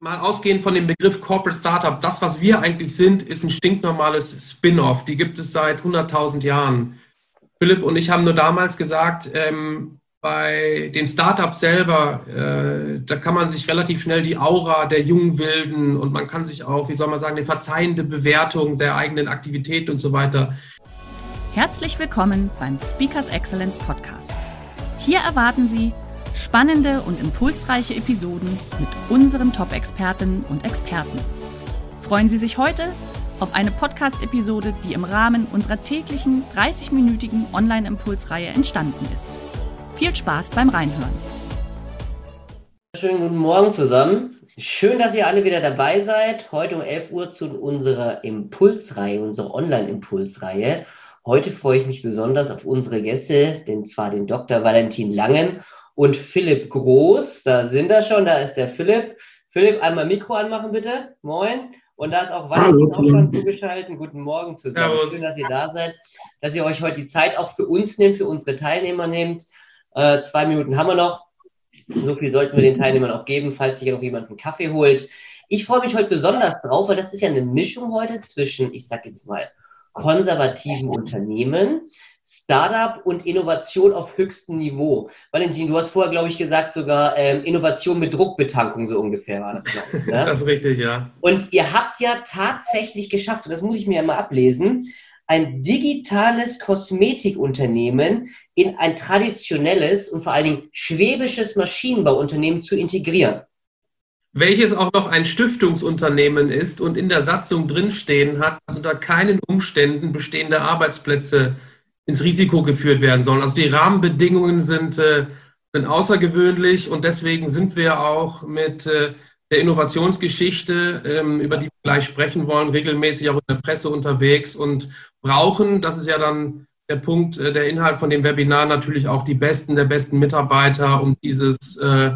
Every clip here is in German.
Mal ausgehend von dem Begriff Corporate Startup, das, was wir eigentlich sind, ist ein stinknormales Spin-off. Die gibt es seit 100.000 Jahren. Philipp und ich haben nur damals gesagt, ähm, bei den Startups selber, äh, da kann man sich relativ schnell die Aura der jungen Wilden und man kann sich auch, wie soll man sagen, eine verzeihende Bewertung der eigenen Aktivität und so weiter. Herzlich willkommen beim Speakers Excellence Podcast. Hier erwarten Sie spannende und impulsreiche Episoden mit unseren Top-Expertinnen und Experten. Freuen Sie sich heute auf eine Podcast-Episode, die im Rahmen unserer täglichen 30-minütigen Online-Impulsreihe entstanden ist. Viel Spaß beim Reinhören. Schönen guten Morgen zusammen. Schön, dass ihr alle wieder dabei seid. Heute um 11 Uhr zu unserer Impulsreihe, unserer Online-Impulsreihe. Heute freue ich mich besonders auf unsere Gäste, denn zwar den Dr. Valentin Langen und Philipp Groß. Da sind wir schon, da ist der Philipp. Philipp, einmal Mikro anmachen bitte. Moin. Und da ist auch Valentin auch schon zugeschaltet. Guten Morgen zusammen. Servus. Schön, dass ihr da seid, dass ihr euch heute die Zeit auch für uns nehmt, für unsere Teilnehmer nehmt. Äh, zwei Minuten haben wir noch. So viel sollten wir den Teilnehmern auch geben, falls sich noch jemand einen Kaffee holt. Ich freue mich heute besonders drauf, weil das ist ja eine Mischung heute zwischen, ich sag jetzt mal, konservativen Unternehmen, Startup und Innovation auf höchstem Niveau. Valentin, du hast vorher, glaube ich, gesagt, sogar ähm, Innovation mit Druckbetankung, so ungefähr war das, glaube ich. Ne? das ist richtig, ja. Und ihr habt ja tatsächlich geschafft, und das muss ich mir ja mal ablesen, ein digitales Kosmetikunternehmen in ein traditionelles und vor allen Dingen schwäbisches Maschinenbauunternehmen zu integrieren welches auch noch ein Stiftungsunternehmen ist und in der Satzung drinstehen hat, dass unter keinen Umständen bestehende Arbeitsplätze ins Risiko geführt werden sollen. Also die Rahmenbedingungen sind, äh, sind außergewöhnlich und deswegen sind wir auch mit äh, der Innovationsgeschichte, ähm, über die wir gleich sprechen wollen, regelmäßig auch in der Presse unterwegs und brauchen, das ist ja dann der Punkt, äh, der Inhalt von dem Webinar, natürlich auch die besten der besten Mitarbeiter, um dieses äh,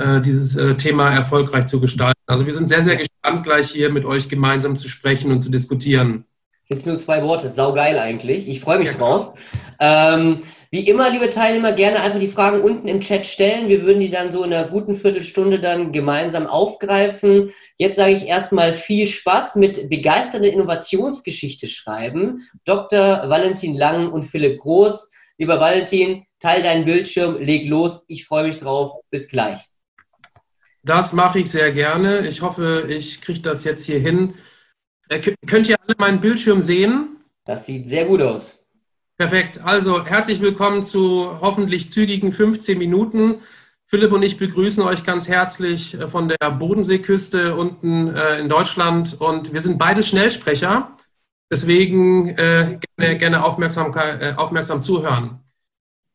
äh, dieses äh, Thema erfolgreich zu gestalten. Also wir sind sehr, sehr gespannt, gleich hier mit euch gemeinsam zu sprechen und zu diskutieren. Jetzt nur zwei Worte, saugeil eigentlich. Ich freue mich drauf. Ähm, wie immer, liebe Teilnehmer, gerne einfach die Fragen unten im Chat stellen. Wir würden die dann so in einer guten Viertelstunde dann gemeinsam aufgreifen. Jetzt sage ich erstmal viel Spaß mit begeisternder Innovationsgeschichte schreiben. Dr. Valentin Lang und Philipp Groß. Lieber Valentin, teil deinen Bildschirm, leg los. Ich freue mich drauf. Bis gleich. Das mache ich sehr gerne. Ich hoffe, ich kriege das jetzt hier hin. Äh, könnt ihr alle meinen Bildschirm sehen? Das sieht sehr gut aus. Perfekt. Also herzlich willkommen zu hoffentlich zügigen 15 Minuten. Philipp und ich begrüßen euch ganz herzlich äh, von der Bodenseeküste unten äh, in Deutschland. Und wir sind beide Schnellsprecher. Deswegen äh, gerne, gerne aufmerksam, äh, aufmerksam zuhören.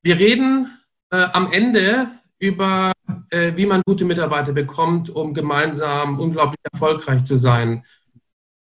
Wir reden äh, am Ende über, wie man gute Mitarbeiter bekommt, um gemeinsam unglaublich erfolgreich zu sein.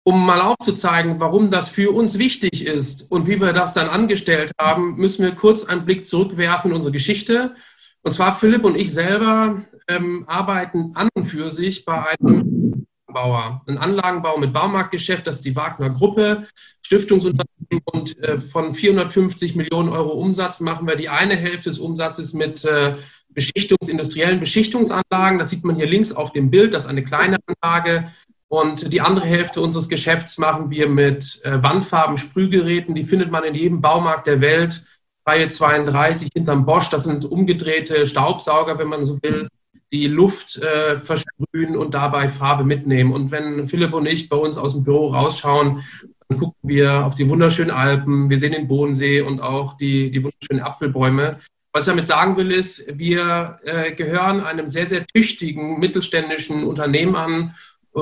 Um mal aufzuzeigen, warum das für uns wichtig ist und wie wir das dann angestellt haben, müssen wir kurz einen Blick zurückwerfen in unsere Geschichte. Und zwar Philipp und ich selber ähm, arbeiten an und für sich bei einem Bauer, ein Anlagenbau mit Baumarktgeschäft, das ist die Wagner Gruppe, Stiftungsunternehmen und äh, von 450 Millionen Euro Umsatz machen wir die eine Hälfte des Umsatzes mit äh, Beschichtungs-, industriellen Beschichtungsanlagen. Das sieht man hier links auf dem Bild. Das ist eine kleine Anlage. Und die andere Hälfte unseres Geschäfts machen wir mit äh, Wandfarben, Sprühgeräten. Die findet man in jedem Baumarkt der Welt. Reihe 32 hinterm Bosch. Das sind umgedrehte Staubsauger, wenn man so will, die Luft äh, versprühen und dabei Farbe mitnehmen. Und wenn Philipp und ich bei uns aus dem Büro rausschauen, dann gucken wir auf die wunderschönen Alpen. Wir sehen den Bodensee und auch die, die wunderschönen Apfelbäume. Was ich damit sagen will, ist, wir äh, gehören einem sehr, sehr tüchtigen mittelständischen Unternehmen an,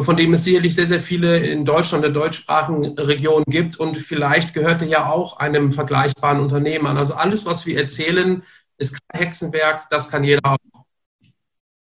von dem es sicherlich sehr, sehr viele in Deutschland, der deutschsprachigen Region gibt. Und vielleicht gehört er ja auch einem vergleichbaren Unternehmen an. Also alles, was wir erzählen, ist kein Hexenwerk, das kann jeder auch.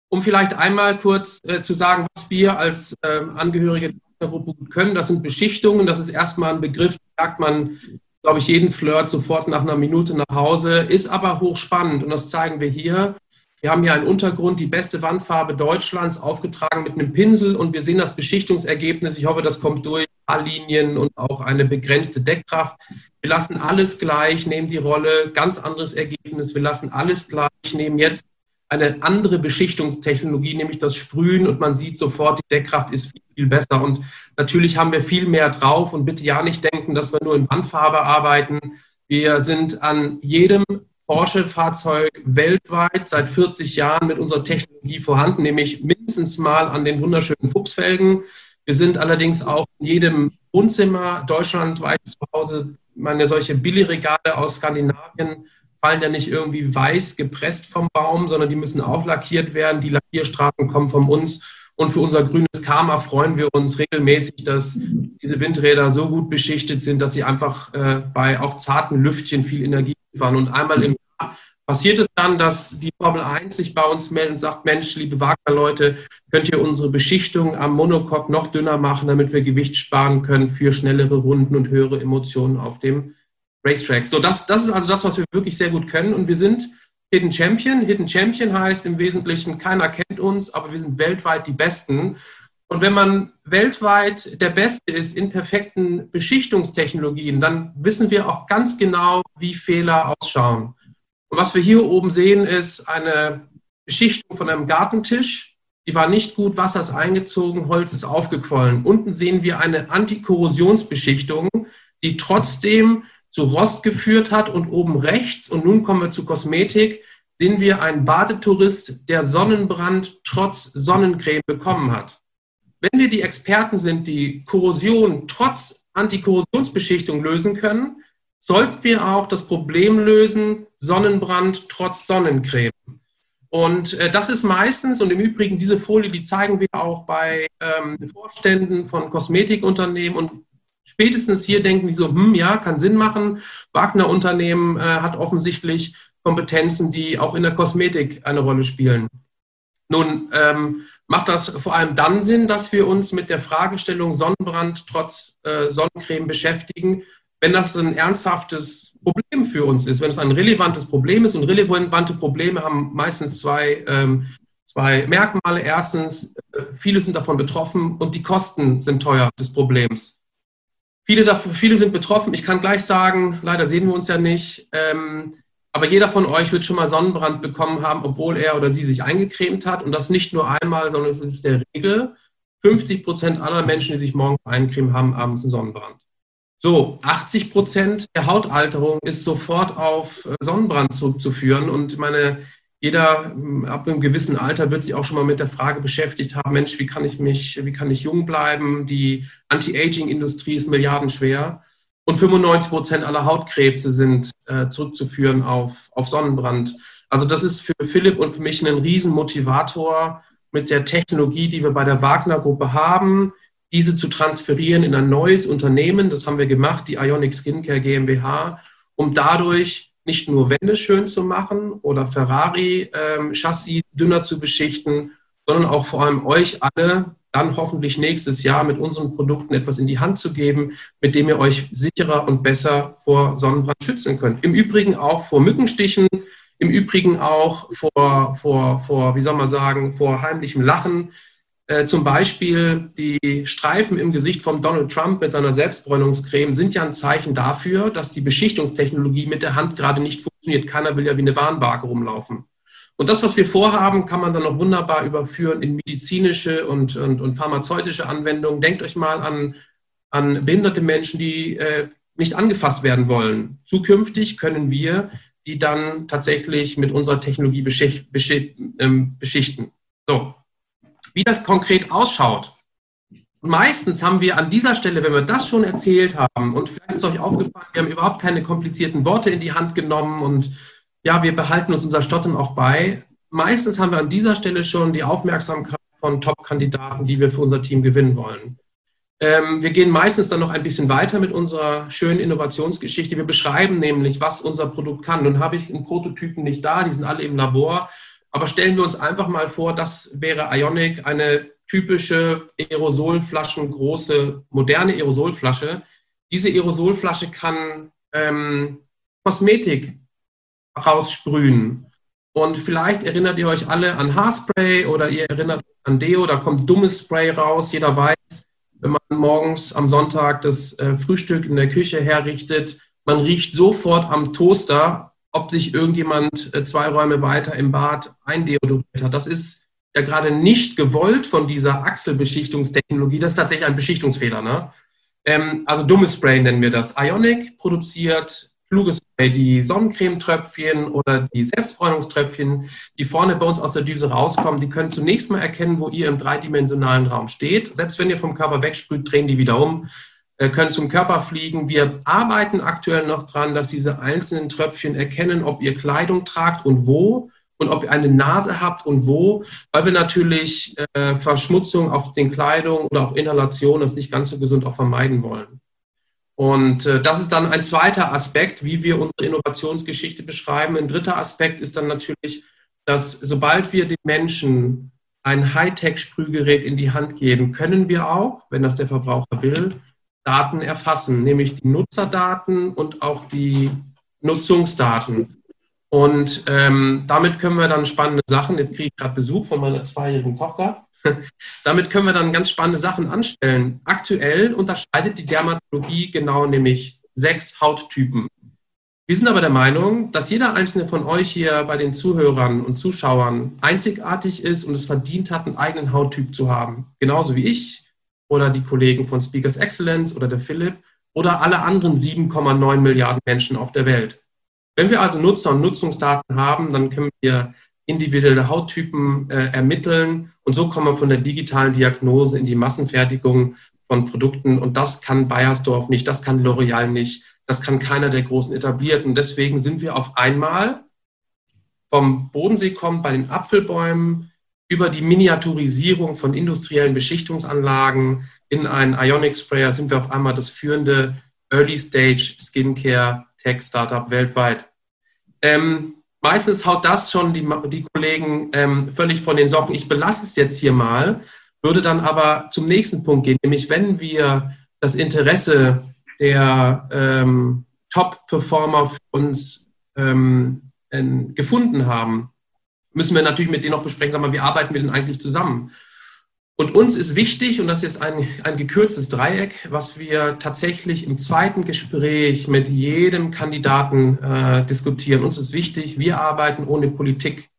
Um vielleicht einmal kurz äh, zu sagen, was wir als ähm, Angehörige der Gruppe können. Das sind Beschichtungen. Das ist erstmal ein Begriff, sagt man, glaube ich, jeden Flirt sofort nach einer Minute nach Hause. Ist aber hochspannend und das zeigen wir hier. Wir haben hier einen Untergrund, die beste Wandfarbe Deutschlands, aufgetragen mit einem Pinsel und wir sehen das Beschichtungsergebnis. Ich hoffe, das kommt durch. A-Linien und auch eine begrenzte Deckkraft. Wir lassen alles gleich, nehmen die Rolle, ganz anderes Ergebnis. Wir lassen alles gleich, nehmen jetzt eine andere Beschichtungstechnologie, nämlich das Sprühen und man sieht sofort, die Deckkraft ist viel, viel besser. Und natürlich haben wir viel mehr drauf und bitte ja nicht denken, dass wir nur in Wandfarbe arbeiten. Wir sind an jedem Porsche-Fahrzeug weltweit seit 40 Jahren mit unserer Technologie vorhanden, nämlich mindestens mal an den wunderschönen Fuchsfelgen. Wir sind allerdings auch in jedem Wohnzimmer deutschlandweit zu Hause. Meine solche Billigregale aus Skandinavien fallen ja nicht irgendwie weiß gepresst vom Baum, sondern die müssen auch lackiert werden. Die Lackierstraßen kommen von uns. Und für unser grünes Karma freuen wir uns regelmäßig, dass diese Windräder so gut beschichtet sind, dass sie einfach äh, bei auch zarten Lüftchen viel Energie liefern. Und einmal im Jahr passiert es dann, dass die Formel 1 sich bei uns meldet und sagt, Mensch, liebe Wagner-Leute, könnt ihr unsere Beschichtung am Monocoque noch dünner machen, damit wir Gewicht sparen können für schnellere Runden und höhere Emotionen auf dem Racetrack. So, das, das ist also das, was wir wirklich sehr gut können. Und wir sind Hidden Champion. Hidden Champion heißt im Wesentlichen, keiner kennt uns, aber wir sind weltweit die Besten. Und wenn man weltweit der Beste ist in perfekten Beschichtungstechnologien, dann wissen wir auch ganz genau, wie Fehler ausschauen. Und was wir hier oben sehen, ist eine Beschichtung von einem Gartentisch. Die war nicht gut, Wasser ist eingezogen, Holz ist aufgequollen. Unten sehen wir eine Antikorrosionsbeschichtung, die trotzdem zu Rost geführt hat. Und oben rechts, und nun kommen wir zu Kosmetik, sehen wir einen Badetourist, der Sonnenbrand trotz Sonnencreme bekommen hat. Wenn wir die Experten sind, die Korrosion trotz Antikorrosionsbeschichtung lösen können, sollten wir auch das Problem lösen, Sonnenbrand trotz Sonnencreme. Und äh, das ist meistens, und im Übrigen diese Folie, die zeigen wir auch bei ähm, Vorständen von Kosmetikunternehmen und spätestens hier denken die so, hm, ja, kann Sinn machen. Wagner Unternehmen äh, hat offensichtlich Kompetenzen, die auch in der Kosmetik eine Rolle spielen. Nun ähm, macht das vor allem dann Sinn, dass wir uns mit der Fragestellung Sonnenbrand trotz äh, Sonnencreme beschäftigen, wenn das ein ernsthaftes Problem für uns ist, wenn es ein relevantes Problem ist. Und relevante Probleme haben meistens zwei, ähm, zwei Merkmale. Erstens, äh, viele sind davon betroffen und die Kosten sind teuer des Problems. Viele, davon, viele sind betroffen. Ich kann gleich sagen, leider sehen wir uns ja nicht. Ähm, aber jeder von euch wird schon mal Sonnenbrand bekommen haben, obwohl er oder sie sich eingecremt hat. Und das nicht nur einmal, sondern es ist der Regel. 50 Prozent aller Menschen, die sich morgens eincremen, haben abends einen Sonnenbrand. So, 80 Prozent der Hautalterung ist sofort auf äh, Sonnenbrand zurückzuführen. Und meine jeder ab einem gewissen Alter wird sich auch schon mal mit der Frage beschäftigt haben, Mensch, wie kann ich mich, wie kann ich jung bleiben? Die Anti-Aging-Industrie ist milliardenschwer. Und 95 Prozent aller Hautkrebse sind äh, zurückzuführen auf, auf Sonnenbrand. Also das ist für Philipp und für mich ein Riesenmotivator mit der Technologie, die wir bei der Wagner-Gruppe haben, diese zu transferieren in ein neues Unternehmen. Das haben wir gemacht, die Ionic Skincare GmbH, um dadurch nicht nur Wände schön zu machen oder Ferrari-Chassis ähm, dünner zu beschichten, sondern auch vor allem euch alle dann hoffentlich nächstes Jahr mit unseren Produkten etwas in die Hand zu geben, mit dem ihr euch sicherer und besser vor Sonnenbrand schützen könnt. Im Übrigen auch vor Mückenstichen, im Übrigen auch vor, vor, vor wie soll man sagen, vor heimlichem Lachen, äh, zum Beispiel die Streifen im Gesicht von Donald Trump mit seiner Selbstbräunungscreme sind ja ein Zeichen dafür, dass die Beschichtungstechnologie mit der Hand gerade nicht funktioniert. Keiner will ja wie eine Warnbarke rumlaufen. Und das, was wir vorhaben, kann man dann noch wunderbar überführen in medizinische und, und, und pharmazeutische Anwendungen. Denkt euch mal an, an behinderte Menschen, die äh, nicht angefasst werden wollen. Zukünftig können wir die dann tatsächlich mit unserer Technologie beschicht, beschicht, ähm, beschichten. So, wie das konkret ausschaut. Meistens haben wir an dieser Stelle, wenn wir das schon erzählt haben, und vielleicht ist euch aufgefallen, wir haben überhaupt keine komplizierten Worte in die Hand genommen und ja, wir behalten uns unser Stottern auch bei. Meistens haben wir an dieser Stelle schon die Aufmerksamkeit von Top-Kandidaten, die wir für unser Team gewinnen wollen. Ähm, wir gehen meistens dann noch ein bisschen weiter mit unserer schönen Innovationsgeschichte. Wir beschreiben nämlich, was unser Produkt kann. Nun habe ich einen Prototypen nicht da, die sind alle im Labor. Aber stellen wir uns einfach mal vor, das wäre Ionic, eine typische Aerosolflaschen, große, moderne Aerosolflasche. Diese Aerosolflasche kann ähm, Kosmetik raussprühen. Und vielleicht erinnert ihr euch alle an Haarspray oder ihr erinnert euch an Deo, da kommt dummes Spray raus. Jeder weiß, wenn man morgens am Sonntag das äh, Frühstück in der Küche herrichtet, man riecht sofort am Toaster, ob sich irgendjemand äh, zwei Räume weiter im Bad eindeodoriert hat. Das ist ja gerade nicht gewollt von dieser Achselbeschichtungstechnologie. Das ist tatsächlich ein Beschichtungsfehler. Ne? Ähm, also dummes Spray nennen wir das. Ionic produziert kluges Spray, die Sonnencremetröpfchen oder die Selbstbräunungströpfchen, die vorne bei uns aus der Düse rauskommen, die können zunächst mal erkennen, wo ihr im dreidimensionalen Raum steht. Selbst wenn ihr vom Körper wegsprüht, drehen die wieder um äh, können zum Körper fliegen. Wir arbeiten aktuell noch dran, dass diese einzelnen Tröpfchen erkennen, ob ihr Kleidung tragt und wo und ob ihr eine Nase habt und wo, weil wir natürlich äh, Verschmutzung auf den Kleidung oder auch Inhalation, das nicht ganz so gesund, auch vermeiden wollen. Und äh, das ist dann ein zweiter Aspekt, wie wir unsere Innovationsgeschichte beschreiben. Ein dritter Aspekt ist dann natürlich, dass sobald wir den Menschen ein Hightech-Sprühgerät in die Hand geben, können wir auch, wenn das der Verbraucher will, Daten erfassen, nämlich die Nutzerdaten und auch die Nutzungsdaten. Und ähm, damit können wir dann spannende Sachen, jetzt kriege ich gerade Besuch von meiner zweijährigen Tochter, damit können wir dann ganz spannende Sachen anstellen. Aktuell unterscheidet die Dermatologie genau nämlich sechs Hauttypen. Wir sind aber der Meinung, dass jeder einzelne von euch hier bei den Zuhörern und Zuschauern einzigartig ist und es verdient hat, einen eigenen Hauttyp zu haben. Genauso wie ich, oder die Kollegen von Speakers Excellence oder der Philipp oder alle anderen 7,9 Milliarden Menschen auf der Welt. Wenn wir also Nutzer- und Nutzungsdaten haben, dann können wir individuelle Hauttypen äh, ermitteln und so kommen wir von der digitalen Diagnose in die Massenfertigung von Produkten und das kann Bayersdorf nicht, das kann L'Oreal nicht, das kann keiner der großen etablierten. Deswegen sind wir auf einmal vom Bodensee kommen bei den Apfelbäumen über die Miniaturisierung von industriellen Beschichtungsanlagen in einen Ionic Sprayer sind wir auf einmal das führende Early Stage Skincare Tech Startup weltweit. Ähm, meistens haut das schon die, die Kollegen ähm, völlig von den Socken. Ich belasse es jetzt hier mal, würde dann aber zum nächsten Punkt gehen, nämlich wenn wir das Interesse der ähm, Top-Performer für uns ähm, gefunden haben, müssen wir natürlich mit denen noch besprechen, sag mal, wie arbeiten wir denn eigentlich zusammen? Und uns ist wichtig, und das ist jetzt ein, ein gekürztes Dreieck, was wir tatsächlich im zweiten Gespräch mit jedem Kandidaten äh, diskutieren. Uns ist wichtig, wir arbeiten ohne Politik.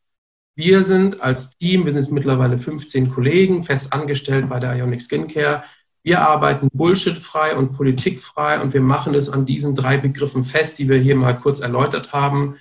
Wir sind als Team, wir sind mittlerweile 15 Kollegen, fest angestellt bei der Ionic Skincare. Wir arbeiten bullshitfrei und politikfrei und wir machen es an diesen drei Begriffen fest, die wir hier mal kurz erläutert haben.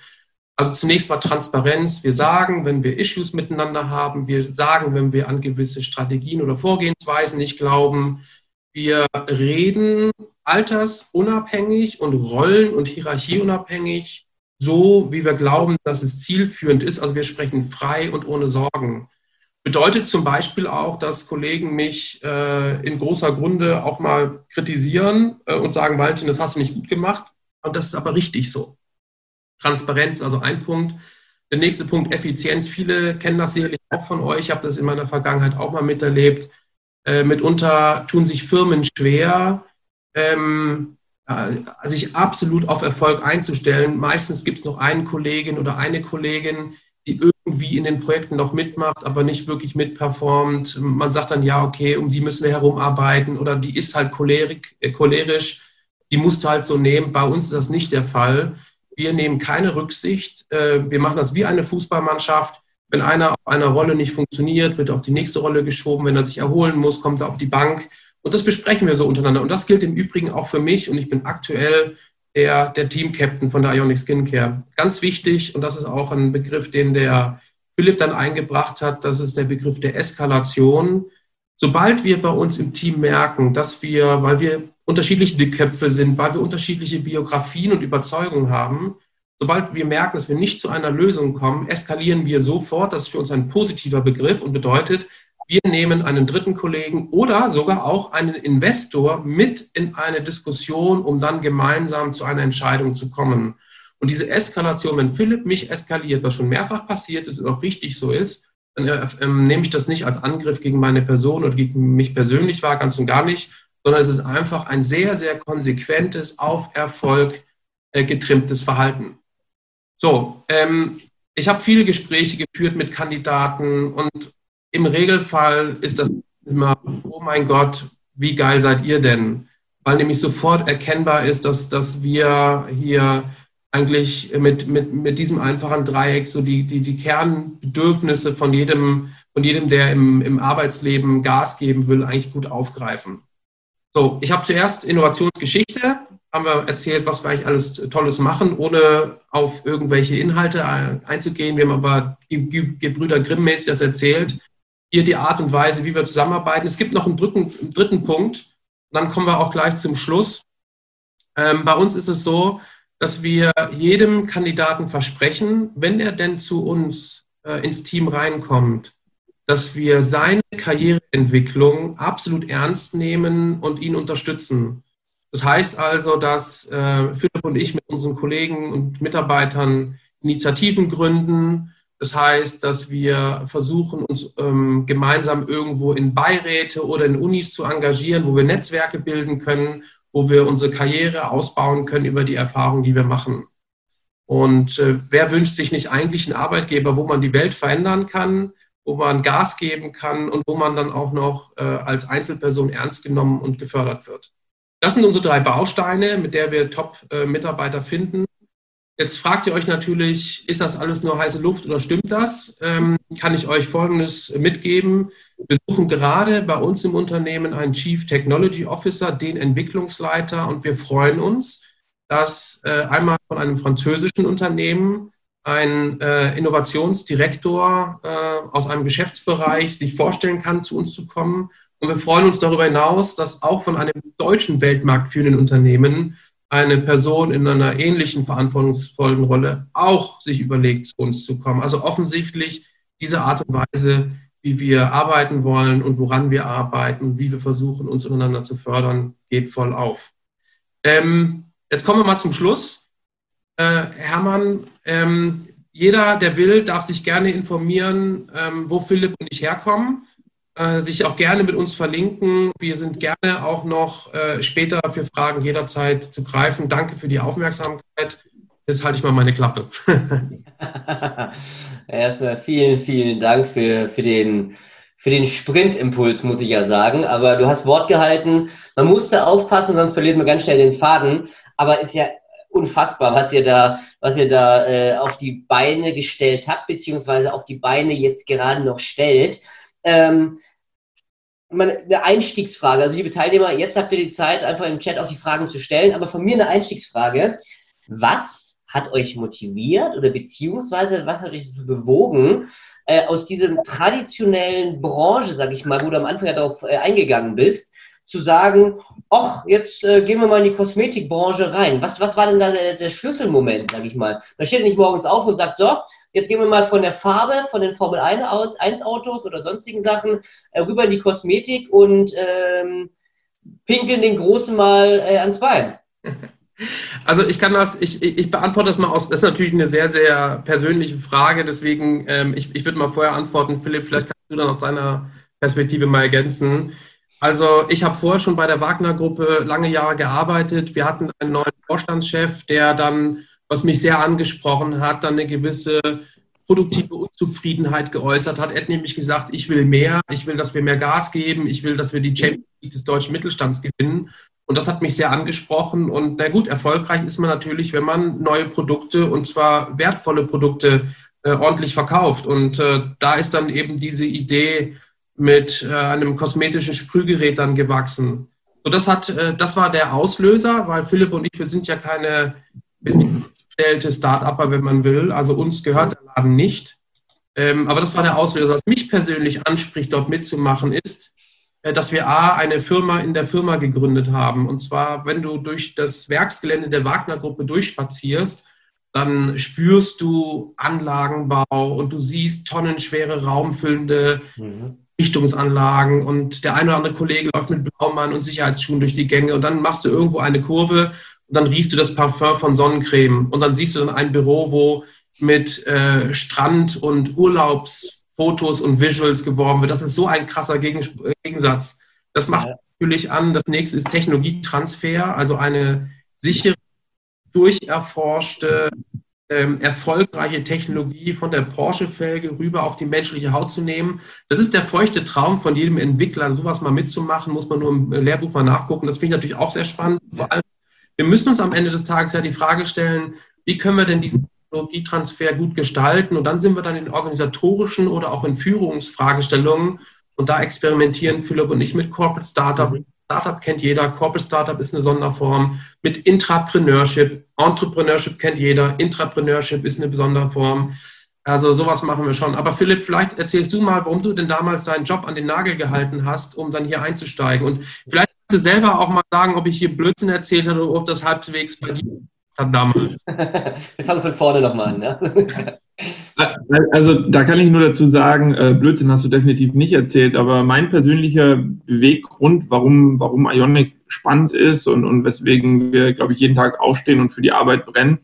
Also zunächst mal Transparenz. Wir sagen, wenn wir Issues miteinander haben, wir sagen, wenn wir an gewisse Strategien oder Vorgehensweisen nicht glauben. Wir reden altersunabhängig und rollen- und hierarchieunabhängig, so wie wir glauben, dass es zielführend ist. Also wir sprechen frei und ohne Sorgen. Bedeutet zum Beispiel auch, dass Kollegen mich äh, in großer Grunde auch mal kritisieren äh, und sagen, Valentin, das hast du nicht gut gemacht. Und das ist aber richtig so. Transparenz, also ein Punkt. Der nächste Punkt, Effizienz. Viele kennen das sicherlich auch von euch. Ich habe das in meiner Vergangenheit auch mal miterlebt. Äh, mitunter tun sich Firmen schwer, ähm, sich absolut auf Erfolg einzustellen. Meistens gibt es noch einen Kollegin oder eine Kollegin, die irgendwie in den Projekten noch mitmacht, aber nicht wirklich mitperformt. Man sagt dann, ja, okay, um die müssen wir herumarbeiten oder die ist halt cholerik, äh, cholerisch, die musst du halt so nehmen. Bei uns ist das nicht der Fall. Wir nehmen keine Rücksicht. Äh, wir machen das wie eine Fußballmannschaft. Wenn einer auf einer Rolle nicht funktioniert, wird er auf die nächste Rolle geschoben. Wenn er sich erholen muss, kommt er auf die Bank. Und das besprechen wir so untereinander. Und das gilt im Übrigen auch für mich. Und ich bin aktuell der, der Team-Captain von der Ionic Skincare. Ganz wichtig, und das ist auch ein Begriff, den der Philipp dann eingebracht hat, das ist der Begriff der Eskalation. Sobald wir bei uns im Team merken, dass wir, weil wir unterschiedliche Dickköpfe sind, weil wir unterschiedliche Biografien und Überzeugungen haben. Sobald wir merken, dass wir nicht zu einer Lösung kommen, eskalieren wir sofort. Das ist für uns ein positiver Begriff und bedeutet, wir nehmen einen dritten Kollegen oder sogar auch einen Investor mit in eine Diskussion, um dann gemeinsam zu einer Entscheidung zu kommen. Und diese Eskalation, wenn Philipp mich eskaliert, was schon mehrfach passiert ist und auch richtig so ist, dann äh, ähm, nehme ich das nicht als Angriff gegen meine Person oder gegen mich persönlich wahr, ganz und gar nicht, sondern es ist einfach ein sehr, sehr konsequentes, auf Erfolg äh, getrimmtes Verhalten. So, ähm, ich habe viele Gespräche geführt mit Kandidaten und im Regelfall ist das immer, oh mein Gott, wie geil seid ihr denn? Weil nämlich sofort erkennbar ist, dass, dass wir hier eigentlich mit, mit, mit diesem einfachen Dreieck so die, die, die Kernbedürfnisse von jedem, von jedem, der im, im Arbeitsleben Gas geben will, eigentlich gut aufgreifen. So, ich habe zuerst Innovationsgeschichte, haben wir erzählt, was wir eigentlich alles Tolles machen, ohne auf irgendwelche Inhalte einzugehen. Wir haben aber Gebrüder Grimm-mäßig das erzählt. Hier die Art und Weise, wie wir zusammenarbeiten. Es gibt noch einen dritten, einen dritten Punkt, dann kommen wir auch gleich zum Schluss. Ähm, bei uns ist es so, dass wir jedem Kandidaten versprechen, wenn er denn zu uns äh, ins Team reinkommt, dass wir seine Karriereentwicklung absolut ernst nehmen und ihn unterstützen. Das heißt also, dass äh, Philipp und ich mit unseren Kollegen und Mitarbeitern Initiativen gründen. Das heißt, dass wir versuchen, uns ähm, gemeinsam irgendwo in Beiräte oder in Unis zu engagieren, wo wir Netzwerke bilden können wo wir unsere Karriere ausbauen können über die Erfahrung, die wir machen. Und äh, wer wünscht sich nicht eigentlich einen Arbeitgeber, wo man die Welt verändern kann, wo man Gas geben kann und wo man dann auch noch äh, als Einzelperson ernst genommen und gefördert wird? Das sind unsere drei Bausteine, mit der wir Top-Mitarbeiter finden. Jetzt fragt ihr euch natürlich, ist das alles nur heiße Luft oder stimmt das? Ähm, kann ich euch Folgendes mitgeben. Wir suchen gerade bei uns im Unternehmen einen Chief Technology Officer, den Entwicklungsleiter, und wir freuen uns, dass äh, einmal von einem französischen Unternehmen ein äh, Innovationsdirektor äh, aus einem Geschäftsbereich sich vorstellen kann, zu uns zu kommen. Und wir freuen uns darüber hinaus, dass auch von einem deutschen weltmarktführenden Unternehmen eine Person in einer ähnlichen verantwortungsvollen Rolle auch sich überlegt, zu uns zu kommen. Also offensichtlich diese Art und Weise wie wir arbeiten wollen und woran wir arbeiten, wie wir versuchen, uns untereinander zu fördern, geht voll auf. Ähm, jetzt kommen wir mal zum Schluss. Äh, Hermann, ähm, jeder, der will, darf sich gerne informieren, ähm, wo Philipp und ich herkommen, äh, sich auch gerne mit uns verlinken. Wir sind gerne auch noch äh, später für Fragen jederzeit zu greifen. Danke für die Aufmerksamkeit. Jetzt halte ich mal meine Klappe. Erstmal vielen, vielen Dank für, für den, für den Sprintimpuls, muss ich ja sagen. Aber du hast Wort gehalten. Man musste aufpassen, sonst verliert man ganz schnell den Faden. Aber ist ja unfassbar, was ihr da, was ihr da äh, auf die Beine gestellt habt, beziehungsweise auf die Beine jetzt gerade noch stellt. Ähm, eine Einstiegsfrage. Also liebe Teilnehmer, jetzt habt ihr die Zeit, einfach im Chat auch die Fragen zu stellen. Aber von mir eine Einstiegsfrage. Was hat euch motiviert oder beziehungsweise was hat euch dazu bewogen, äh, aus dieser traditionellen Branche, sag ich mal, wo du am Anfang ja darauf äh, eingegangen bist, zu sagen, ach, jetzt äh, gehen wir mal in die Kosmetikbranche rein. Was, was war denn da der, der Schlüsselmoment, sag ich mal? Man steht nicht morgens auf und sagt, so, jetzt gehen wir mal von der Farbe, von den Formel 1 Autos oder sonstigen Sachen äh, rüber in die Kosmetik und ähm, pinkeln den Großen mal äh, ans Bein. Also ich kann das, ich, ich beantworte das mal aus, das ist natürlich eine sehr, sehr persönliche Frage, deswegen, ähm, ich, ich würde mal vorher antworten, Philipp, vielleicht kannst du dann aus deiner Perspektive mal ergänzen. Also ich habe vorher schon bei der Wagner-Gruppe lange Jahre gearbeitet. Wir hatten einen neuen Vorstandschef, der dann, was mich sehr angesprochen hat, dann eine gewisse produktive Unzufriedenheit geäußert hat. Er hat nämlich gesagt, ich will mehr, ich will, dass wir mehr Gas geben, ich will, dass wir die Champions League des deutschen Mittelstands gewinnen. Und das hat mich sehr angesprochen. Und na gut, erfolgreich ist man natürlich, wenn man neue Produkte und zwar wertvolle Produkte äh, ordentlich verkauft. Und äh, da ist dann eben diese Idee mit äh, einem kosmetischen Sprühgerät dann gewachsen. So, das hat, äh, das war der Auslöser, weil Philipp und ich, wir sind ja keine, wir sind gestellte Start-Upper, wenn man will. Also uns gehört der Laden nicht. Ähm, aber das war der Auslöser. Was mich persönlich anspricht, dort mitzumachen, ist, äh, dass wir A, eine Firma in der Firma gegründet haben. Und zwar, wenn du durch das Werksgelände der Wagner-Gruppe durchspazierst, dann spürst du Anlagenbau und du siehst tonnenschwere raumfüllende mhm. Richtungsanlagen und der eine oder andere Kollege läuft mit Blaumann und Sicherheitsschuhen durch die Gänge und dann machst du irgendwo eine Kurve und dann riechst du das Parfum von Sonnencreme und dann siehst du dann ein Büro, wo mit äh, Strand und Urlaubsfotos und Visuals geworben wird. Das ist so ein krasser Gegensatz. Das macht natürlich an. Das nächste ist Technologietransfer, also eine sichere, durcherforschte, ähm, erfolgreiche Technologie von der Porsche-Felge rüber auf die menschliche Haut zu nehmen. Das ist der feuchte Traum von jedem Entwickler, sowas mal mitzumachen, muss man nur im Lehrbuch mal nachgucken. Das finde ich natürlich auch sehr spannend. Vor allem, wir müssen uns am Ende des Tages ja die Frage stellen, wie können wir denn diesen Technologietransfer gut gestalten? Und dann sind wir dann in organisatorischen oder auch in Führungsfragestellungen. Und da experimentieren Philipp und ich mit Corporate Startup, mhm. Startup kennt jeder, Corporate Startup ist eine Sonderform. Mit Intrapreneurship, Entrepreneurship kennt jeder, Intrapreneurship ist eine Besonderform. Also sowas machen wir schon. Aber Philipp, vielleicht erzählst du mal, warum du denn damals deinen Job an den Nagel gehalten hast, um dann hier einzusteigen. Und vielleicht selber auch mal sagen, ob ich hier Blödsinn erzählt habe oder ob das halbwegs bei dir hat damals. wir fangen von vorne nochmal an. Ne? Also da kann ich nur dazu sagen, äh, Blödsinn hast du definitiv nicht erzählt, aber mein persönlicher Beweggrund, warum, warum Ionic spannend ist und, und weswegen wir, glaube ich, jeden Tag aufstehen und für die Arbeit brennen,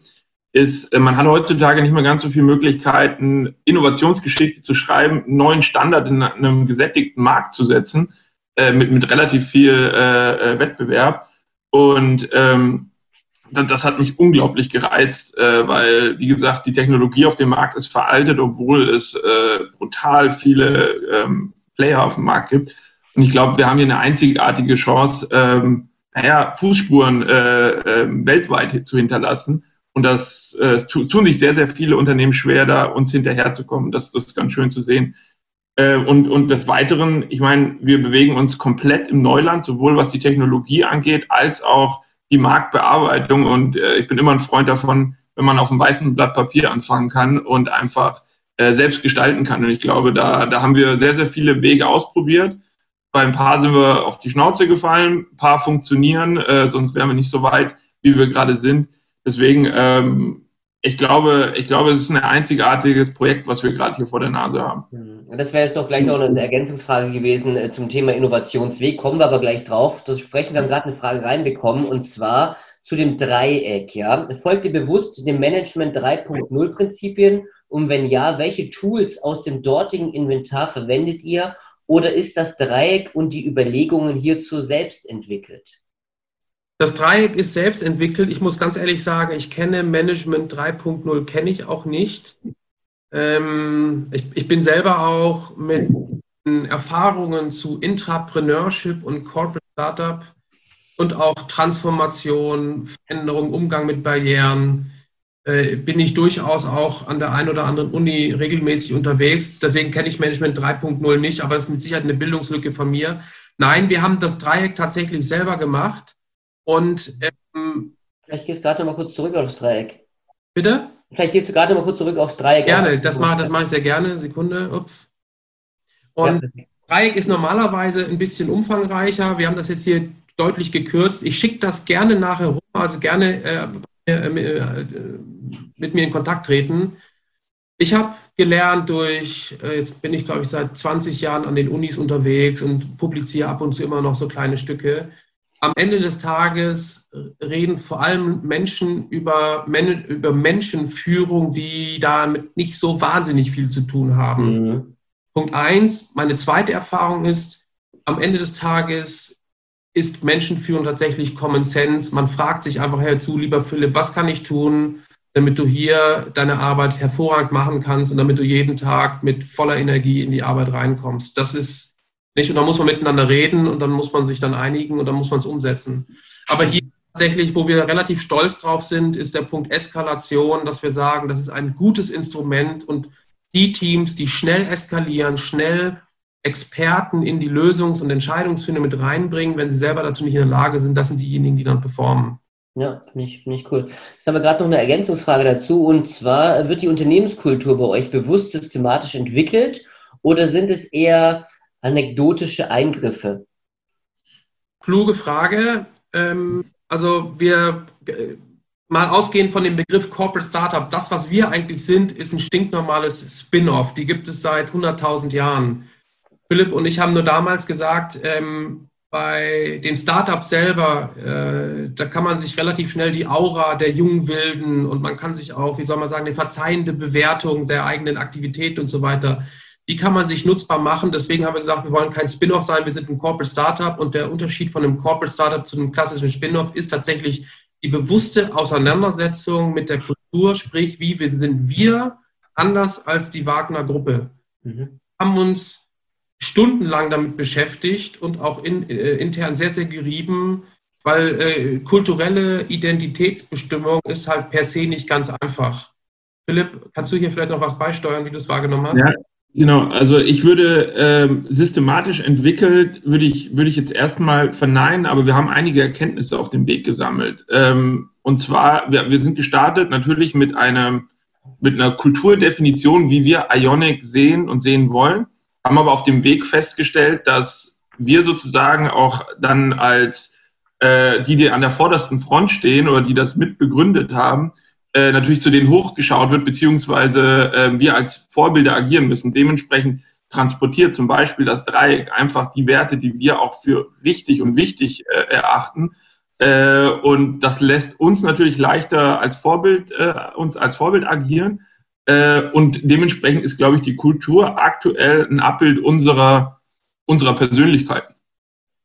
ist, äh, man hat heutzutage nicht mehr ganz so viele Möglichkeiten, Innovationsgeschichte zu schreiben, einen neuen Standard in einem gesättigten Markt zu setzen, äh, mit, mit relativ viel äh, äh Wettbewerb. Und ähm, das hat mich unglaublich gereizt, äh, weil, wie gesagt, die Technologie auf dem Markt ist veraltet, obwohl es äh, brutal viele ähm, Player auf dem Markt gibt. Und ich glaube, wir haben hier eine einzigartige Chance, ähm, naja, Fußspuren äh, äh, weltweit zu hinterlassen. Und das äh, tun sich sehr, sehr viele Unternehmen schwer, da uns hinterherzukommen. Das, das ist ganz schön zu sehen. Äh, und, und des Weiteren, ich meine, wir bewegen uns komplett im Neuland, sowohl was die Technologie angeht, als auch die Marktbearbeitung. Und äh, ich bin immer ein Freund davon, wenn man auf einem weißen Blatt Papier anfangen kann und einfach äh, selbst gestalten kann. Und ich glaube, da, da haben wir sehr, sehr viele Wege ausprobiert. Bei ein paar sind wir auf die Schnauze gefallen, ein paar funktionieren, äh, sonst wären wir nicht so weit, wie wir gerade sind. Deswegen ähm, ich glaube, ich glaube, es ist ein einzigartiges Projekt, was wir gerade hier vor der Nase haben. Hm. Das wäre jetzt noch gleich noch eine Ergänzungsfrage gewesen äh, zum Thema Innovationsweg. Kommen wir aber gleich drauf. Das sprechen wir haben gerade eine Frage reinbekommen und zwar zu dem Dreieck. Ja, folgt ihr bewusst dem Management 3.0 Prinzipien? Und wenn ja, welche Tools aus dem dortigen Inventar verwendet ihr? Oder ist das Dreieck und die Überlegungen hierzu selbst entwickelt? Das Dreieck ist selbst entwickelt. Ich muss ganz ehrlich sagen, ich kenne Management 3.0, kenne ich auch nicht. Ähm, ich, ich, bin selber auch mit Erfahrungen zu Intrapreneurship und Corporate Startup und auch Transformation, Veränderung, Umgang mit Barrieren, äh, bin ich durchaus auch an der einen oder anderen Uni regelmäßig unterwegs. Deswegen kenne ich Management 3.0 nicht, aber es ist mit Sicherheit eine Bildungslücke von mir. Nein, wir haben das Dreieck tatsächlich selber gemacht und ähm, vielleicht gehst du gerade noch mal kurz zurück aufs Dreieck. Bitte? Vielleicht gehst du gerade noch mal kurz zurück aufs Dreieck. Gerne, das mache das mach ich sehr gerne. Sekunde. Ups. Und ja. Dreieck ist normalerweise ein bisschen umfangreicher. Wir haben das jetzt hier deutlich gekürzt. Ich schicke das gerne nachher rum, also gerne äh, äh, äh, mit mir in Kontakt treten. Ich habe gelernt durch, äh, jetzt bin ich glaube ich seit 20 Jahren an den Unis unterwegs und publiziere ab und zu immer noch so kleine Stücke am Ende des Tages reden vor allem Menschen über, über Menschenführung, die damit nicht so wahnsinnig viel zu tun haben. Mhm. Punkt eins, meine zweite Erfahrung ist, am Ende des Tages ist Menschenführung tatsächlich Common Sense. Man fragt sich einfach, herzu, lieber Philipp, was kann ich tun, damit du hier deine Arbeit hervorragend machen kannst und damit du jeden Tag mit voller Energie in die Arbeit reinkommst. Das ist nicht? Und dann muss man miteinander reden und dann muss man sich dann einigen und dann muss man es umsetzen. Aber hier tatsächlich, wo wir relativ stolz drauf sind, ist der Punkt Eskalation, dass wir sagen, das ist ein gutes Instrument und die Teams, die schnell eskalieren, schnell Experten in die Lösungs- und Entscheidungsfindung mit reinbringen, wenn sie selber dazu nicht in der Lage sind, das sind diejenigen, die dann performen. Ja, finde ich, find ich cool. Jetzt haben wir gerade noch eine Ergänzungsfrage dazu und zwar, wird die Unternehmenskultur bei euch bewusst systematisch entwickelt oder sind es eher anekdotische Eingriffe? Kluge Frage. Ähm, also wir äh, mal ausgehend von dem Begriff Corporate Startup, das, was wir eigentlich sind, ist ein stinknormales Spin-off. Die gibt es seit 100.000 Jahren. Philipp und ich haben nur damals gesagt, ähm, bei den Startups selber, äh, da kann man sich relativ schnell die Aura der jungen Wilden und man kann sich auch, wie soll man sagen, eine verzeihende Bewertung der eigenen Aktivität und so weiter, die kann man sich nutzbar machen. Deswegen haben wir gesagt, wir wollen kein Spin-off sein, wir sind ein Corporate Startup und der Unterschied von einem Corporate Startup zu einem klassischen Spin-off ist tatsächlich die bewusste Auseinandersetzung mit der Kultur, sprich, wie sind wir anders als die Wagner Gruppe. Mhm. Haben uns stundenlang damit beschäftigt und auch in, äh, intern sehr, sehr gerieben, weil äh, kulturelle Identitätsbestimmung ist halt per se nicht ganz einfach. Philipp, kannst du hier vielleicht noch was beisteuern, wie du es wahrgenommen hast? Ja, genau. Also ich würde ähm, systematisch entwickelt, würde ich, würde ich jetzt erstmal verneinen, aber wir haben einige Erkenntnisse auf dem Weg gesammelt. Ähm, und zwar, wir, wir sind gestartet natürlich mit einem mit einer Kulturdefinition, wie wir Ionic sehen und sehen wollen haben aber auf dem Weg festgestellt, dass wir sozusagen auch dann als äh, die, die an der vordersten Front stehen oder die das mit begründet haben, äh, natürlich zu denen hochgeschaut wird, beziehungsweise äh, wir als Vorbilder agieren müssen. Dementsprechend transportiert zum Beispiel das Dreieck einfach die Werte, die wir auch für richtig und wichtig äh, erachten. Äh, und das lässt uns natürlich leichter als Vorbild, äh, uns als Vorbild agieren. Äh, und dementsprechend ist, glaube ich, die Kultur aktuell ein Abbild unserer, unserer Persönlichkeiten.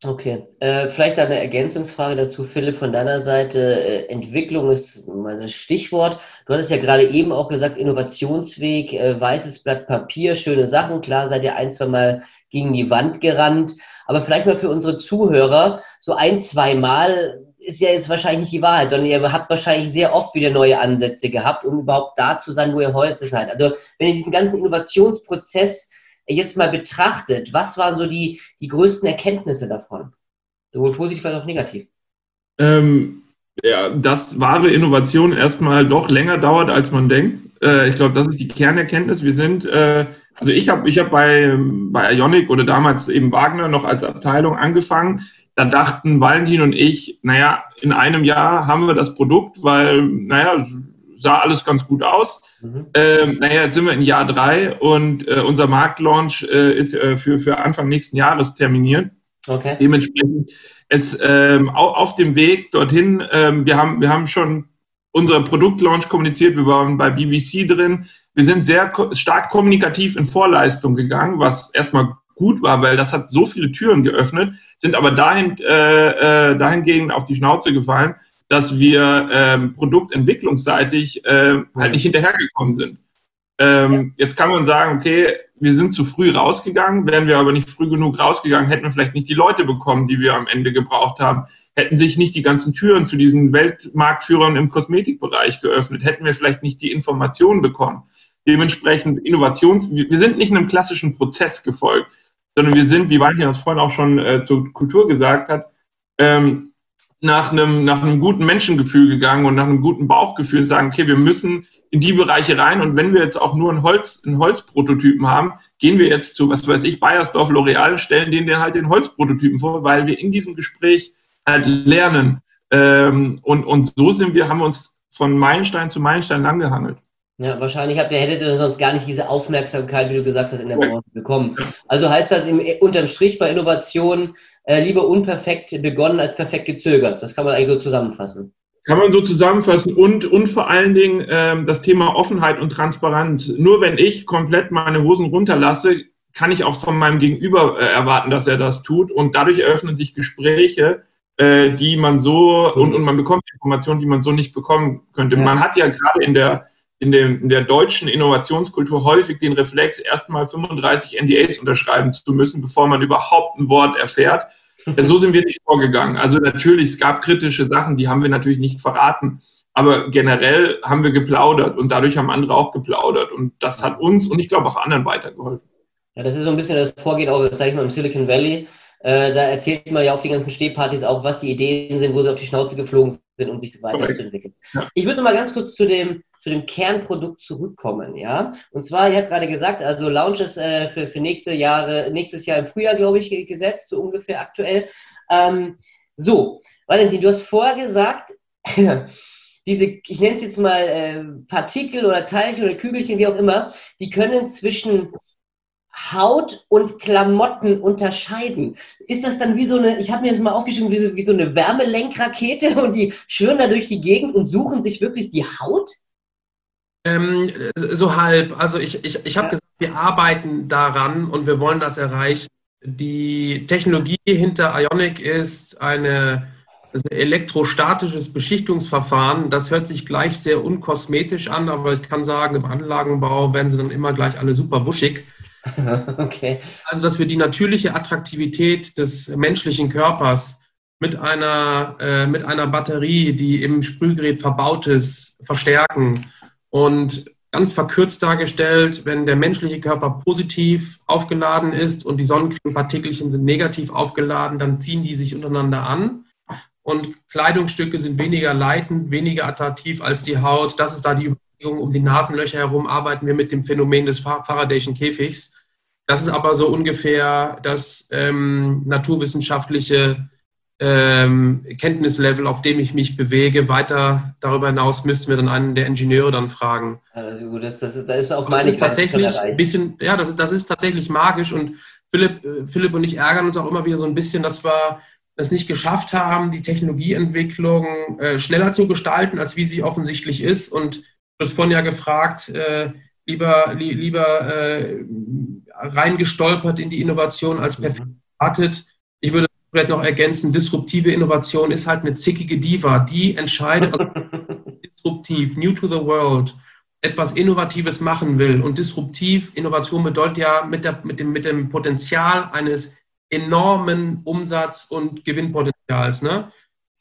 Okay, äh, vielleicht eine Ergänzungsfrage dazu, Philipp, von deiner Seite. Äh, Entwicklung ist das Stichwort. Du hattest ja gerade eben auch gesagt, Innovationsweg, äh, weißes Blatt Papier, schöne Sachen. Klar, seid ihr ein, zwei Mal gegen die Wand gerannt. Aber vielleicht mal für unsere Zuhörer, so ein, zwei Mal ist ja jetzt wahrscheinlich nicht die Wahrheit, sondern ihr habt wahrscheinlich sehr oft wieder neue Ansätze gehabt, um überhaupt da zu sein, wo ihr heute seid. Also wenn ihr diesen ganzen Innovationsprozess jetzt mal betrachtet, was waren so die, die größten Erkenntnisse davon? Sowohl positiv als auch negativ. Ähm, ja, dass wahre Innovation erstmal doch länger dauert, als man denkt. Äh, ich glaube, das ist die Kernerkenntnis. Wir sind, äh, also ich habe ich hab bei, bei Ionic oder damals eben Wagner noch als Abteilung angefangen da dachten Valentin und ich, naja, in einem Jahr haben wir das Produkt, weil, naja, sah alles ganz gut aus. Mhm. Ähm, naja, jetzt sind wir in Jahr drei und äh, unser Marktlaunch äh, ist äh, für, für Anfang nächsten Jahres terminiert. Okay. Dementsprechend ist ähm, auch auf dem Weg dorthin, ähm, wir, haben, wir haben schon unser Produktlaunch kommuniziert, wir waren bei BBC drin. Wir sind sehr ko stark kommunikativ in Vorleistung gegangen, was erstmal gut war, weil das hat so viele Türen geöffnet, sind aber dahin, äh, äh, dahingehend auf die Schnauze gefallen, dass wir ähm, produktentwicklungsseitig äh, halt nicht hinterhergekommen sind. Ähm, jetzt kann man sagen, okay, wir sind zu früh rausgegangen. Wären wir aber nicht früh genug rausgegangen, hätten wir vielleicht nicht die Leute bekommen, die wir am Ende gebraucht haben. Hätten sich nicht die ganzen Türen zu diesen Weltmarktführern im Kosmetikbereich geöffnet, hätten wir vielleicht nicht die Informationen bekommen. Dementsprechend Innovations, wir sind nicht einem klassischen Prozess gefolgt sondern wir sind, wie Valentin das vorhin auch schon äh, zur Kultur gesagt hat, ähm, nach einem, nach einem guten Menschengefühl gegangen und nach einem guten Bauchgefühl sagen, okay, wir müssen in die Bereiche rein und wenn wir jetzt auch nur einen, Holz, einen Holzprototypen haben, gehen wir jetzt zu, was weiß ich, Bayersdorf, L'Oreal, stellen denen halt den Holzprototypen vor, weil wir in diesem Gespräch halt lernen. Ähm, und, und so sind wir, haben wir uns von Meilenstein zu Meilenstein langgehangelt. Ja, wahrscheinlich habt ihr, hättet ihr sonst gar nicht diese Aufmerksamkeit, wie du gesagt hast, in der Branche bekommen. Also heißt das im, unterm Strich bei Innovation äh, lieber unperfekt begonnen als perfekt gezögert. Das kann man eigentlich so zusammenfassen. Kann man so zusammenfassen und, und vor allen Dingen ähm, das Thema Offenheit und Transparenz. Nur wenn ich komplett meine Hosen runterlasse, kann ich auch von meinem Gegenüber äh, erwarten, dass er das tut. Und dadurch eröffnen sich Gespräche, äh, die man so und, und man bekommt Informationen, die man so nicht bekommen könnte. Ja. Man hat ja gerade in der in, dem, in der deutschen Innovationskultur häufig den Reflex, erstmal 35 NDAs unterschreiben zu müssen, bevor man überhaupt ein Wort erfährt. So sind wir nicht vorgegangen. Also natürlich, es gab kritische Sachen, die haben wir natürlich nicht verraten. Aber generell haben wir geplaudert und dadurch haben andere auch geplaudert. Und das hat uns und ich glaube auch anderen weitergeholfen. Ja, das ist so ein bisschen das Vorgehen auch, sag ich mal, im Silicon Valley. Äh, da erzählt man ja auf den ganzen Stehpartys auch, was die Ideen sind, wo sie auf die Schnauze geflogen sind, um sich weiterzuentwickeln. Ja. Ich würde noch mal ganz kurz zu dem dem Kernprodukt zurückkommen, ja. Und zwar, ihr habt gerade gesagt, also Launches äh, für, für nächste Jahre, nächstes Jahr im Frühjahr, glaube ich, gesetzt, so ungefähr aktuell. Ähm, so, Valentin, du hast vorher gesagt, diese, ich nenne es jetzt mal äh, Partikel oder Teilchen oder Kügelchen, wie auch immer, die können zwischen Haut und Klamotten unterscheiden? Ist das dann wie so eine, ich habe mir jetzt mal aufgeschrieben, wie so, wie so eine Wärmelenkrakete und die schwirren da durch die Gegend und suchen sich wirklich die Haut? Ähm, so halb. Also ich, ich, ich habe ja. gesagt, wir arbeiten daran und wir wollen das erreichen. Die Technologie hinter Ionic ist eine also elektrostatisches Beschichtungsverfahren. Das hört sich gleich sehr unkosmetisch an, aber ich kann sagen, im Anlagenbau werden sie dann immer gleich alle super wuschig. Okay. Also, dass wir die natürliche Attraktivität des menschlichen Körpers mit einer, äh, mit einer Batterie, die im Sprühgerät verbaut ist, verstärken. Und ganz verkürzt dargestellt, wenn der menschliche Körper positiv aufgeladen ist und die Sonnencremepartikelchen sind negativ aufgeladen, dann ziehen die sich untereinander an. Und Kleidungsstücke sind weniger leitend, weniger attraktiv als die Haut. Das ist da die Überlegung. Um die Nasenlöcher herum arbeiten wir mit dem Phänomen des Faradayschen Käfigs. Das ist aber so ungefähr das ähm, naturwissenschaftliche ähm, Kenntnislevel, auf dem ich mich bewege. Weiter darüber hinaus müssten wir dann einen der Ingenieure dann fragen. Also das, das, das ist auch meine das ist tatsächlich ein bisschen, ja, das ist, das ist tatsächlich magisch und Philipp, äh, Philipp und ich ärgern uns auch immer wieder so ein bisschen, dass wir es nicht geschafft haben, die Technologieentwicklung äh, schneller zu gestalten, als wie sie offensichtlich ist. Und du hast vorhin ja gefragt, äh, lieber, li lieber äh, reingestolpert in die Innovation als perfekt erwartet. Ich würde vielleicht noch ergänzen, disruptive Innovation ist halt eine zickige Diva, die entscheidet, also disruptiv, new to the world, etwas Innovatives machen will. Und disruptiv, Innovation bedeutet ja mit, der, mit, dem, mit dem Potenzial eines enormen Umsatz- und Gewinnpotenzials. Ne?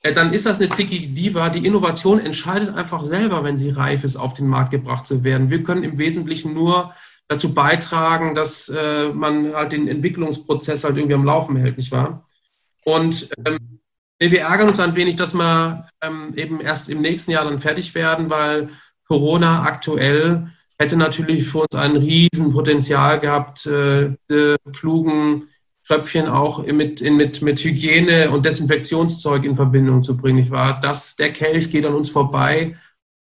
Äh, dann ist das eine zickige Diva. Die Innovation entscheidet einfach selber, wenn sie reif ist, auf den Markt gebracht zu werden. Wir können im Wesentlichen nur dazu beitragen, dass äh, man halt den Entwicklungsprozess halt irgendwie am Laufen hält, nicht wahr? Und ähm, wir ärgern uns ein wenig, dass wir ähm, eben erst im nächsten Jahr dann fertig werden, weil Corona aktuell hätte natürlich für uns ein Riesenpotenzial gehabt, äh, diese klugen Tröpfchen auch mit, in, mit, mit Hygiene und Desinfektionszeug in Verbindung zu bringen. Ich war, das, der Kelch geht an uns vorbei,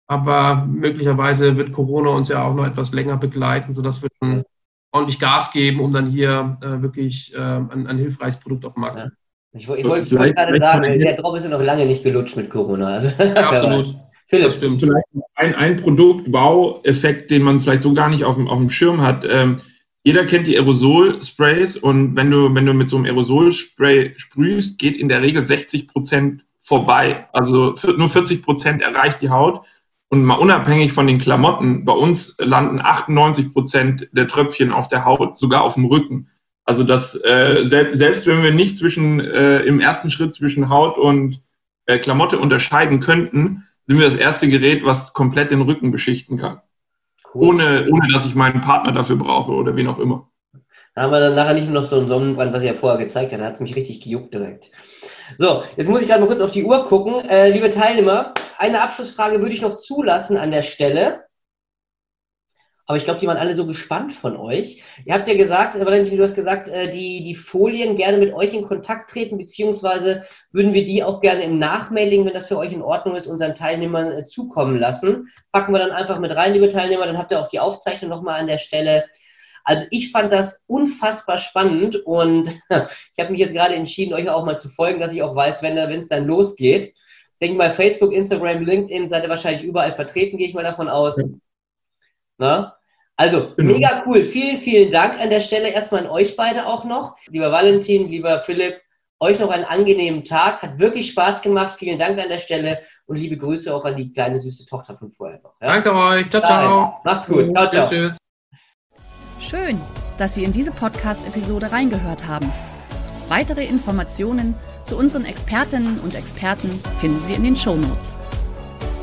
aber möglicherweise wird Corona uns ja auch noch etwas länger begleiten, sodass wir dann ordentlich Gas geben, um dann hier äh, wirklich äh, ein, ein hilfreiches Produkt auf den Markt zu bringen. Ich, ich wollte gerade sagen, der Drop ist ja noch lange nicht gelutscht mit Corona. Also, ja, absolut. Philipp. Das stimmt. Vielleicht ein, ein Produkt, Wow-Effekt, den man vielleicht so gar nicht auf dem, auf dem Schirm hat. Ähm, jeder kennt die Aerosol-Sprays und wenn du, wenn du mit so einem Aerosolspray sprühst, geht in der Regel 60 Prozent vorbei. Also nur 40 Prozent erreicht die Haut. Und mal unabhängig von den Klamotten, bei uns landen 98 Prozent der Tröpfchen auf der Haut, sogar auf dem Rücken. Also das äh, selbst, selbst wenn wir nicht zwischen äh, im ersten Schritt zwischen Haut und äh, Klamotte unterscheiden könnten, sind wir das erste Gerät, was komplett den Rücken beschichten kann. Cool. Ohne, ohne dass ich meinen Partner dafür brauche oder wen auch immer. Da haben wir dann nachher nicht nur noch so einen Sonnenbrand, was ich ja vorher gezeigt hat. Da hat es mich richtig gejuckt direkt. So, jetzt muss ich gerade mal kurz auf die Uhr gucken. Äh, liebe Teilnehmer, eine Abschlussfrage würde ich noch zulassen an der Stelle. Aber ich glaube, die waren alle so gespannt von euch. Ihr habt ja gesagt, Valentin, du hast gesagt, äh, die, die Folien gerne mit euch in Kontakt treten, beziehungsweise würden wir die auch gerne im Nachmailing, wenn das für euch in Ordnung ist, unseren Teilnehmern äh, zukommen lassen. Packen wir dann einfach mit rein, liebe Teilnehmer, dann habt ihr auch die Aufzeichnung nochmal an der Stelle. Also ich fand das unfassbar spannend und ich habe mich jetzt gerade entschieden, euch auch mal zu folgen, dass ich auch weiß, wenn es dann losgeht. Ich denke mal, Facebook, Instagram, LinkedIn seid ihr wahrscheinlich überall vertreten, gehe ich mal davon aus. Na? Also, genau. mega cool. Vielen, vielen Dank an der Stelle erstmal an euch beide auch noch. Lieber Valentin, lieber Philipp, euch noch einen angenehmen Tag. Hat wirklich Spaß gemacht. Vielen Dank an der Stelle und liebe Grüße auch an die kleine süße Tochter von vorher noch. Ja? Danke euch. Ciao, ciao. Macht's gut. Ciao, ciao. Tschüss, tschüss. Schön, dass Sie in diese Podcast-Episode reingehört haben. Weitere Informationen zu unseren Expertinnen und Experten finden Sie in den Show Notes.